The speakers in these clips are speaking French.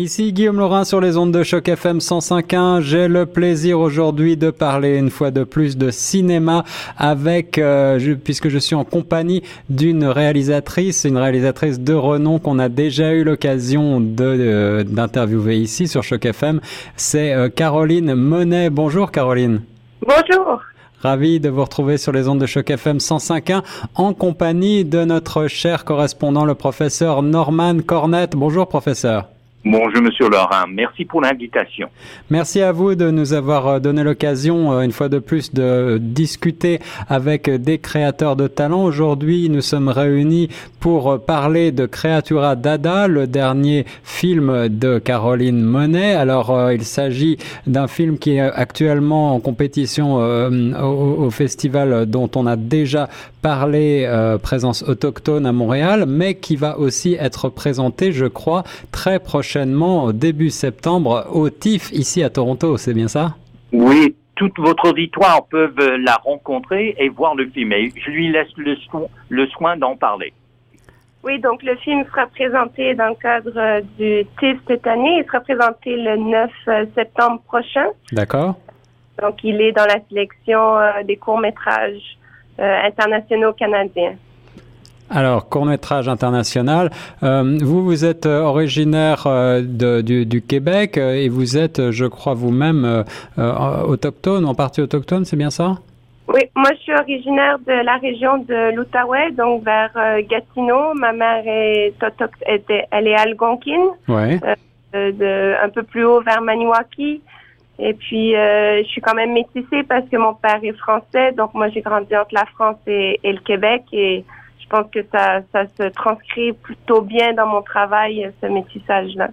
Ici Guillaume Laurin sur les ondes de choc FM 105.1. J'ai le plaisir aujourd'hui de parler une fois de plus de cinéma avec, euh, puisque je suis en compagnie d'une réalisatrice, une réalisatrice de renom qu'on a déjà eu l'occasion de euh, d'interviewer ici sur choc FM. C'est euh, Caroline Monet. Bonjour Caroline. Bonjour. Ravi de vous retrouver sur les ondes de choc FM 105.1 en compagnie de notre cher correspondant, le professeur Norman Cornette. Bonjour professeur. Bonjour Monsieur Laurent, merci pour l'invitation. Merci à vous de nous avoir euh, donné l'occasion, euh, une fois de plus, de discuter avec des créateurs de talent. Aujourd'hui, nous sommes réunis pour parler de Creatura Dada, le dernier film de Caroline Monet. Alors, euh, il s'agit d'un film qui est actuellement en compétition au, festival dont on a déjà parlé, présence autochtone à Montréal, mais qui va aussi être présenté, je crois, très prochainement prochainement, début septembre, au TIFF, ici à Toronto, c'est bien ça? Oui, toute votre auditoire peut la rencontrer et voir le film. Et je lui laisse le, le soin d'en parler. Oui, donc le film sera présenté dans le cadre euh, du TIFF cette année. Il sera présenté le 9 euh, septembre prochain. D'accord. Donc, il est dans la sélection euh, des courts-métrages internationaux canadiens. Alors, court-métrage international. Euh, vous, vous êtes euh, originaire euh, de, du, du, Québec et vous êtes, je crois, vous-même autochtone, en partie autochtone, c'est bien ça? Oui, moi, je suis originaire de la région de l'Outaouais, donc vers Gatineau. Ma mère est elle est algonquine. Ouais. de, un peu plus haut vers Maniwaki. Et puis, je suis quand même métissée parce que mon père est français. Donc, moi, j'ai grandi entre la France et, et le Québec. Et pense que ça, ça se transcrit plutôt bien dans mon travail, ce métissage-là.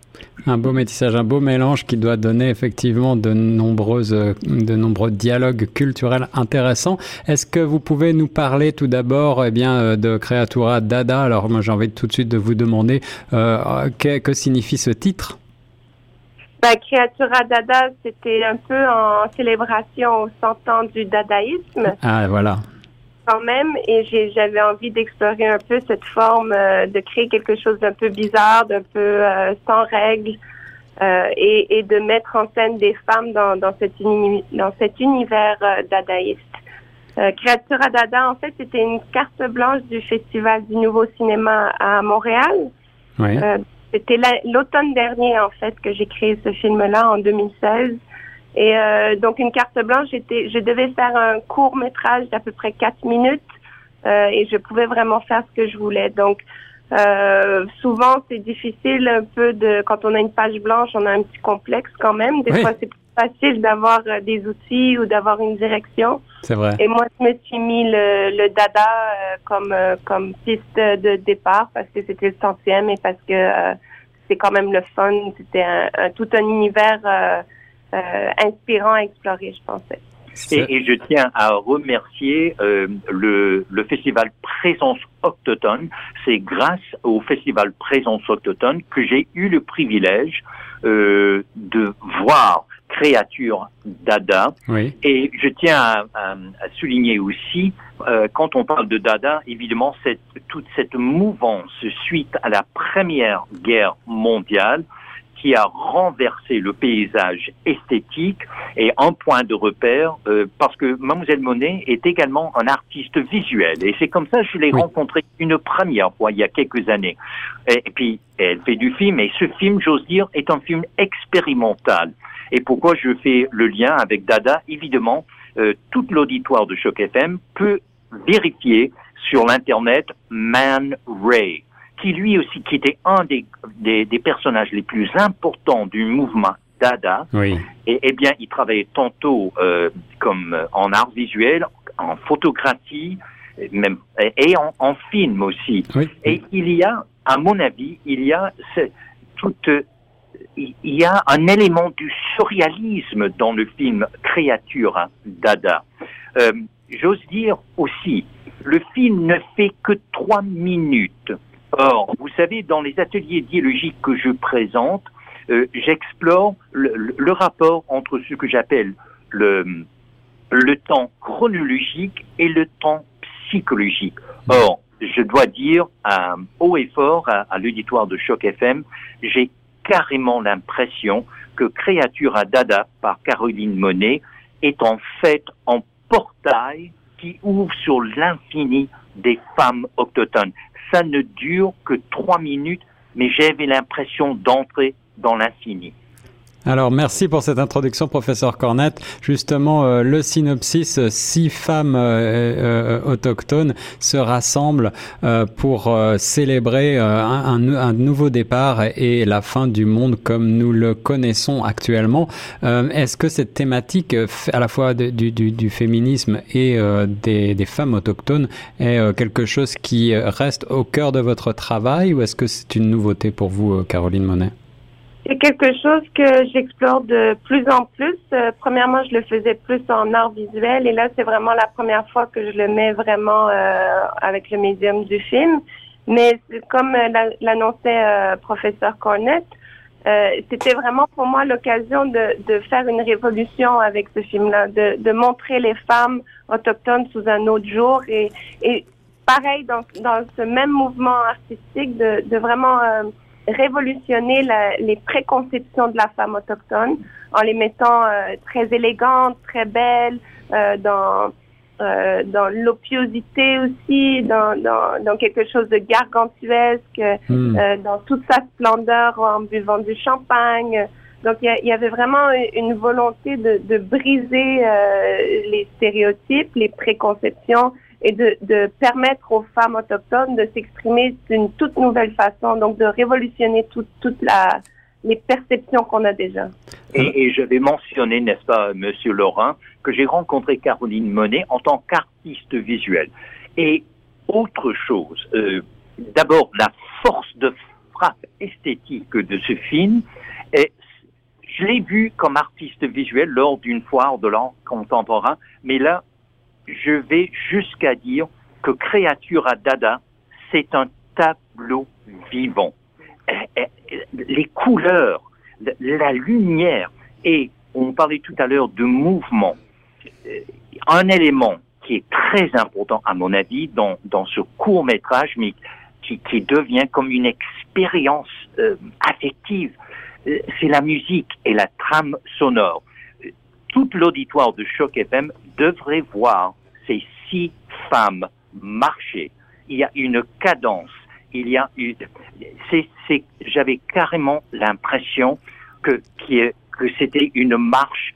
Un beau métissage, un beau mélange qui doit donner effectivement de nombreuses, de nombreux dialogues culturels intéressants. Est-ce que vous pouvez nous parler tout d'abord, eh bien, euh, de Creatura Dada? Alors, moi, j'ai envie tout de suite de vous demander euh, que, que signifie ce titre? Ben, Creatura Dada, c'était un peu en célébration au 100 ans du dadaïsme. Ah, voilà quand même et j'avais envie d'explorer un peu cette forme, euh, de créer quelque chose d'un peu bizarre, d'un peu euh, sans règles euh, et, et, de mettre en scène des femmes dans, dans, cet, dans cet univers dadaïste. Créatura Dada, en fait, c'était une carte blanche du Festival du Nouveau Cinéma à Montréal. Oui. c'était l'automne dernier, en fait, que j'ai créé ce film-là en 2016. Et euh, donc une carte blanche, j'étais, je devais faire un court métrage d'à peu près quatre minutes euh, et je pouvais vraiment faire ce que je voulais. Donc euh, souvent c'est difficile un peu de quand on a une page blanche, on a un petit complexe quand même. Des fois c'est plus facile d'avoir euh, des outils ou d'avoir une direction. C'est vrai. Et moi je me suis mis le, le dada euh, comme comme piste de départ parce que c'était le centième et parce que c'est quand même le fun. C'était un, tout un univers euh, inspirant à explorer, je pensais. Et, je tiens à remercier euh, le, le, festival Présence Autochtone. C'est grâce au festival Présence Autochtone que j'ai eu le privilège euh, de voir Créature Dada. Oui. Et je tiens à, à, à souligner aussi, euh, quand on parle de Dada, évidemment, cette, toute cette mouvance suite à la Première Guerre mondiale qui a renversé le paysage esthétique et un point de repère euh, parce que Mademoiselle Monet est également un artiste visuel et c'est comme ça que je l'ai rencontré une première fois il y a quelques années. Et, puis elle fait du film et ce film, j'ose dire, est un film expérimental. Et pourquoi je fais le lien avec Dada? Évidemment, euh, toute l'auditoire de Choc FM peut vérifier sur l'internet Man Ray qui lui aussi, qui était un des, des, des personnages les plus importants du mouvement Dada. Oui. Et eh bien, il travaillait tantôt euh, comme euh, en art visuel, en photographie, même et en, en film aussi. Oui. Et il y a, à mon avis, il y a toute il y a un élément du surréalisme dans le film Créature hein, Dada. Euh, J'ose dire aussi, le film ne fait que trois minutes. Or, vous savez, dans les ateliers dialogiques que je présente, euh, j'explore le, le, rapport entre ce que j'appelle le, temps chronologique et le temps psychologique. Or, je dois dire euh, haut et fort à, à l'auditoire de Choc FM, j'ai carrément l'impression que Créature à Dada par Caroline Monet est en fait un portail qui ouvre sur l'infini des femmes autochtones. Ça ne dure que trois minutes, mais j'avais l'impression d'entrer dans l'infini. Alors merci pour cette introduction, professeur Cornette. Justement, euh, le synopsis, euh, six femmes euh, autochtones se rassemblent pour célébrer un, nouveau départ et la fin du monde comme nous le connaissons actuellement. Est-ce que cette thématique, à la fois du, féminisme et des, des, femmes autochtones, est quelque chose qui reste au cœur de votre travail ou est-ce que c'est une nouveauté pour vous, Caroline Monet? C'est quelque chose que j'explore de plus en plus. Euh, premièrement, je le faisais plus en art visuel et là, c'est vraiment la première fois que je le mets vraiment euh, avec le médium du film. Mais comme euh, l'annonçait professeur Cornette, c'était vraiment pour moi l'occasion de, de, faire une révolution avec ce film-là, de, de, montrer les femmes autochtones sous un autre jour et, et pareil dans, dans ce même mouvement artistique de, de vraiment révolutionner les préconceptions de la femme autochtone en les mettant euh, très élégantes, très belles, euh, dans euh, dans l'opiosité aussi, dans, dans, dans, quelque chose de gargantuesque, hmm. dans toute sa splendeur en buvant du champagne. Donc il y, avait vraiment une volonté de, de briser les stéréotypes, les préconceptions et de, permettre aux femmes autochtones de s'exprimer d'une toute nouvelle façon, donc de révolutionner toute toute les perceptions qu'on a déjà. Et, et, je vais mentionner, n'est-ce pas, Monsieur Laurent, que j'ai rencontré Caroline Monet en tant qu'artiste visuel. Et autre chose, euh, d'abord la force de frappe esthétique de ce film. Et je l'ai vu comme artiste visuel lors d'une foire de l'art contemporain, mais là, je vais jusqu'à dire que Créature à Dada, c'est un tableau vivant. Eh, eh, les couleurs, la lumière, et on parlait tout à l'heure de mouvement, euh, un élément qui est très important à mon avis dans, dans ce court métrage, mais qui, qui devient comme une expérience euh, affective, euh, c'est la musique et la trame sonore tout l'auditoire de Choc FM devrait voir ces six femmes marcher. Il y a une cadence, il y a une, c'est, c'est, j'avais carrément l'impression que, que c'était une marche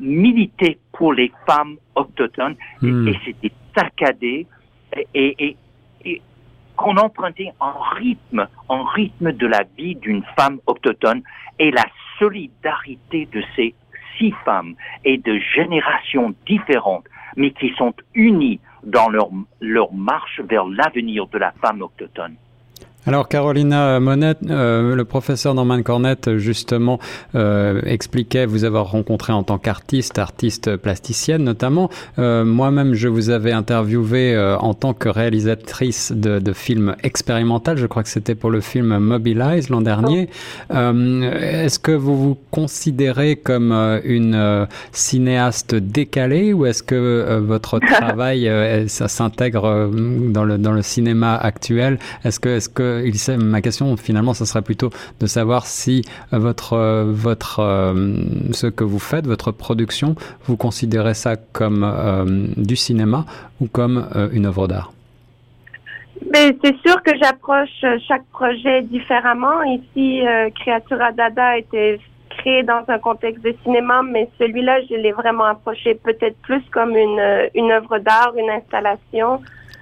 militée pour les femmes autochtones hmm. et, c'était saccadé et, et, qu'on empruntait en rythme, en rythme de la vie d'une femme autochtone et la solidarité de ces six femmes et de générations différentes, mais qui sont unies dans leur, marche vers l'avenir de la femme autochtone. Alors Carolina Monette, euh, le professeur Norman Cornette justement euh, expliquait vous avoir rencontré en tant qu'artiste, artiste plasticienne notamment. Euh, Moi-même, je vous avais interviewé euh, en tant que réalisatrice de, de films expérimentaux. Je crois que c'était pour le film Mobilize l'an dernier. Euh, est-ce que vous vous considérez comme une cinéaste décalée ou est-ce que votre travail ça s'intègre dans le dans le cinéma actuel? Est-ce que est-ce que ma question finalement, ce serait plutôt de savoir si euh, votre, euh, votre, euh, ce que vous faites, votre production, vous considérez ça comme du cinéma ou comme une œuvre d'art? Mais c'est sûr que j'approche chaque projet différemment. Ici, Créatura Dada a été créé dans un contexte de cinéma, mais celui-là, je l'ai vraiment approché peut-être plus comme une œuvre d'art, une installation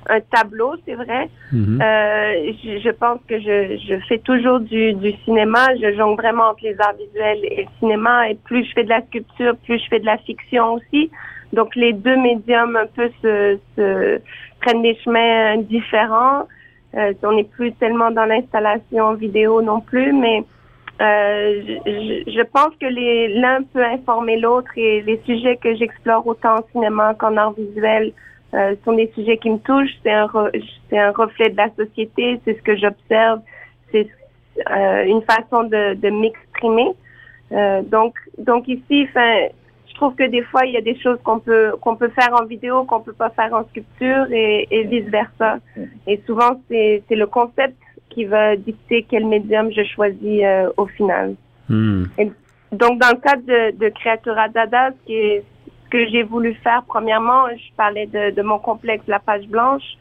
un tableau, c'est vrai. Mhm. euh, je, je, pense que je, je fais toujours du, du, cinéma. Je jongle vraiment entre les arts visuels et le cinéma. Et plus je fais de la sculpture, plus je fais de la fiction aussi. Donc les deux médiums un peu se, se prennent des chemins différents. Euh, on n'est plus tellement dans l'installation vidéo non plus, mais euh, je, je, pense que l'un peut informer l'autre et les sujets que j'explore autant en cinéma qu'en art visuel euh, sont des sujets qui me touchent. C'est un, c'est un reflet de la société. C'est ce que j'observe. C'est euh, une façon de, de m'exprimer. Euh, donc, donc ici, enfin, je trouve que des fois, il y a des choses qu'on peut qu'on peut faire en vidéo qu'on peut pas faire en sculpture et, et vice versa. Et souvent, c'est c'est le concept qui va dicter quel médium je choisis euh, au final. Hmm. donc, dans le cadre de, de Creatura Dada, ce, qui est, que j'ai voulu faire, premièrement, je parlais de, mon complexe La Page Blanche.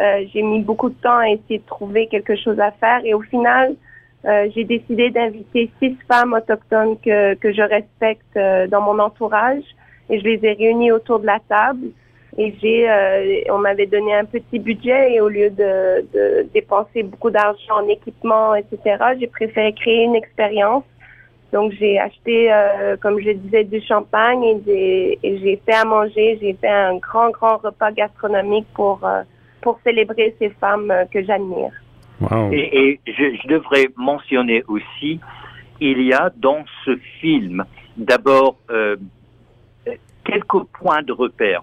Euh, j'ai mis beaucoup de temps à essayer de trouver quelque chose à faire. Et au final, euh, j'ai décidé d'inviter six femmes autochtones que, je respecte euh, dans mon entourage. Et je les ai réunies autour de la table. Et j'ai on m'avait donné un petit budget. Et au lieu de dépenser beaucoup d'argent en équipement etc j'ai préféré créer une expérience donc j'ai acheté comme je disais du champagne et j'ai fait à manger j'ai fait un grand grand repas gastronomique pour pour célébrer ces femmes que j'admire et, je, devrais mentionner aussi, il y a dans ce film d'abord euh, quelques points de repère.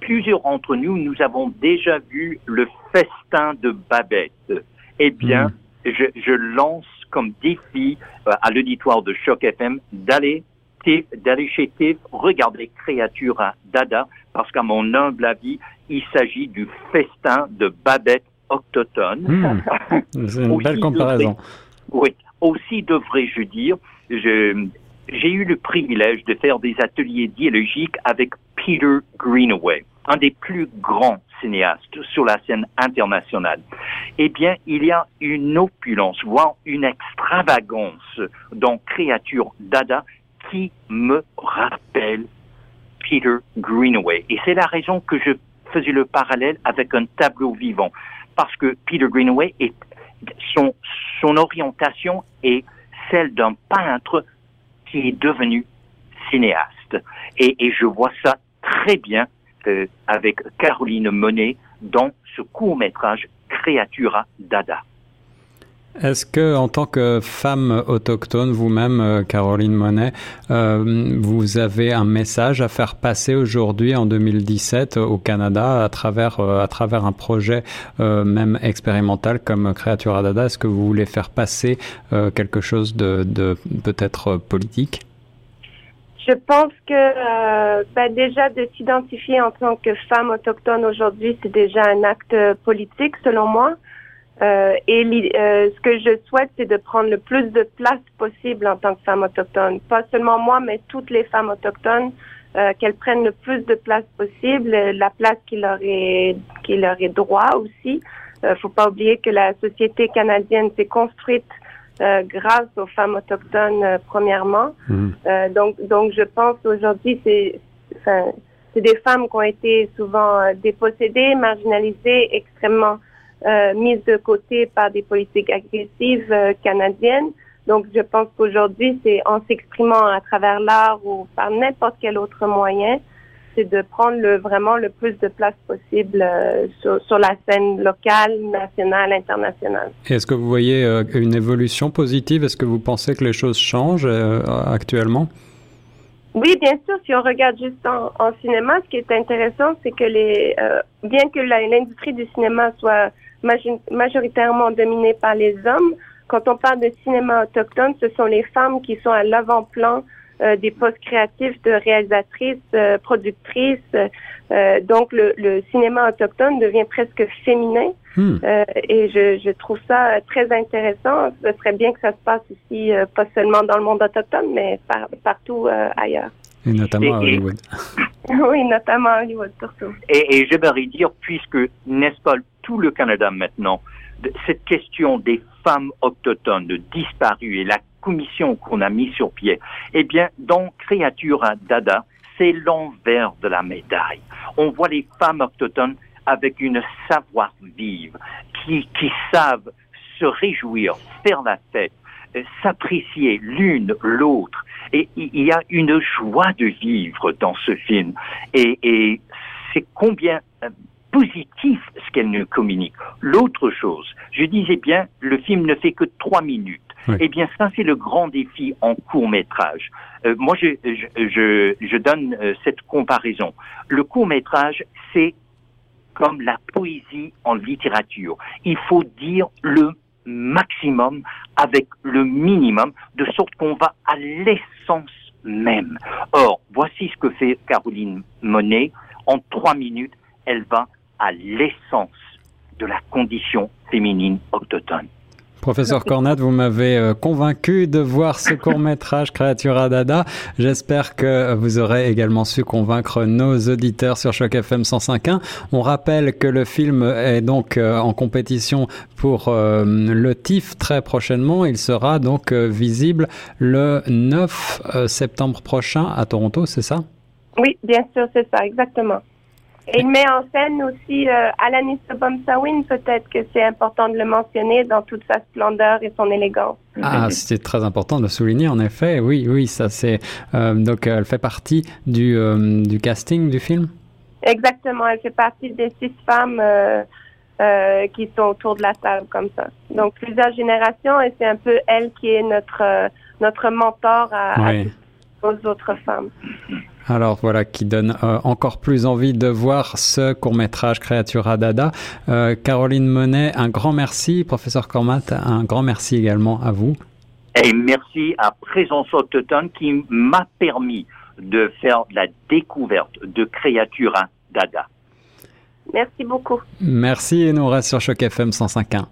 Plusieurs d'entre nous, nous avons déjà vu le festin de Babette. Eh bien, hmm. je, lance comme défi euh, à l'auditoire de Choc FM d'aller d'aller chez TIF, regarder Créature Dada, parce qu'à mon humble avis, il s'agit du festin de Babette autochtone. Hmm. C'est une belle comparaison. oui, aussi devrais-je dire, j'ai eu le privilège de faire des ateliers dialogiques avec Peter Greenaway, un des plus grands cinéastes sur la scène internationale. Eh bien, il y a une opulence, voire une extravagance dans Créature Dada qui me rappelle Peter Greenaway. Et c'est la raison que je faisais le parallèle avec un tableau vivant parce que Peter Greenaway est son, orientation est celle d'un peintre qui est devenu cinéaste. Et je vois ça très bien euh, avec Caroline Monet dans ce court métrage Creatura Dada. Est-ce que, en tant que femme autochtone, vous-même, euh, Caroline Monet, euh, vous avez un message à faire passer aujourd'hui, en 2017, au Canada, à travers euh, à travers un projet même expérimental comme Creatura Dada? Est-ce que vous voulez faire passer quelque chose de, de peut-être politique? Je pense que ben déjà de s'identifier en tant que femme autochtone aujourd'hui, c'est déjà un acte politique selon moi. Euh, et euh, ce que je souhaite, c'est de prendre le plus de place possible en tant que femme autochtone. Pas seulement moi, mais toutes les femmes autochtones, euh, qu'elles prennent le plus de place possible, la place qui leur est qui leur est droit aussi. Euh, faut pas oublier que la société canadienne s'est construite euh, grâce aux femmes autochtones euh, premièrement. Mmh. donc donc je pense aujourd'hui c'est enfin, c'est des femmes qui ont été souvent dépossédées, marginalisées, extrêmement euh, mise de côté par des politiques agressives euh, canadiennes. Donc, je pense qu'aujourd'hui, c'est en s'exprimant à travers l'art ou par n'importe quel autre moyen, c'est de prendre le, vraiment le plus de place possible euh, sur, sur, la scène locale, nationale, internationale. Est-ce que vous voyez une évolution positive? Est-ce que vous pensez que les choses changent actuellement? Oui, bien sûr. Si on regarde juste en, en cinéma, ce qui est intéressant, c'est que les, bien que l'industrie du cinéma soit majoritairement dominée par les hommes. Quand on parle de cinéma autochtone, ce sont les femmes qui sont à l'avant-plan euh, des postes créatifs de réalisatrices, euh, productrices. Euh, donc, le, le, cinéma autochtone devient presque féminin. Hmm. et je, je, trouve ça très intéressant. Ce serait bien que ça se passe ici, pas seulement dans le monde autochtone, mais partout ailleurs. Et notamment à Hollywood. oui, notamment à Hollywood surtout. Et, et j'aimerais dire, puisque, n'est-ce pas, tout le Canada maintenant, cette question des femmes autochtones disparues et la commission qu'on a mis sur pied, eh bien, dans Créature Dada, c'est l'envers de la médaille. On voit les femmes autochtones avec une savoir-vivre, qui, qui savent se réjouir, faire la fête, euh, s'apprécier l'une l'autre. Et il y a une joie de vivre dans ce film. Et, et c'est combien euh, positif ce qu'elle nous communique. L'autre chose, je disais bien, le film ne fait que trois minutes. Eh bien, ça, c'est le grand défi en court métrage. Euh, moi, je, je, je, donne euh, cette comparaison. Le court métrage, c'est comme la poésie en littérature. Il faut dire le maximum avec le minimum, de sorte qu'on va à l'essence même. Or, voici ce que fait Caroline Monet. En trois minutes, elle va à l'essence de la condition féminine autochtone. Professeur Cornat, vous m'avez euh, convaincu de voir ce court métrage Créatura Dada. J'espère que vous aurez également su convaincre nos auditeurs sur Choc FM 105.1. On rappelle que le film est donc euh, en compétition pour euh, le TIFF très prochainement. Il sera donc visible le 9 septembre prochain à Toronto, c'est ça? Oui, bien sûr, c'est ça, exactement. Et il met en scène aussi euh, Alanis Obomsawin, peut-être que c'est important de le mentionner dans toute sa splendeur et son élégance. Ah, c'est très important de souligner, en effet. Oui, oui, ça c'est. Euh, donc, elle fait partie du, euh, du casting du film? Exactement, elle fait partie des six femmes euh, qui sont autour de la table comme ça. Donc, plusieurs générations et c'est un peu elle qui est notre, notre mentor à, aux autres femmes. Alors voilà, qui donne euh, encore plus envie de voir ce court-métrage Créatura Dada. Euh, Caroline Monet, un grand merci. Professeur Cormat, un grand merci également à vous. Et merci à Présence Autochtone qui m'a permis de faire la découverte de Créatura Dada. Merci beaucoup. Merci et nous reste sur Choc FM 105.1.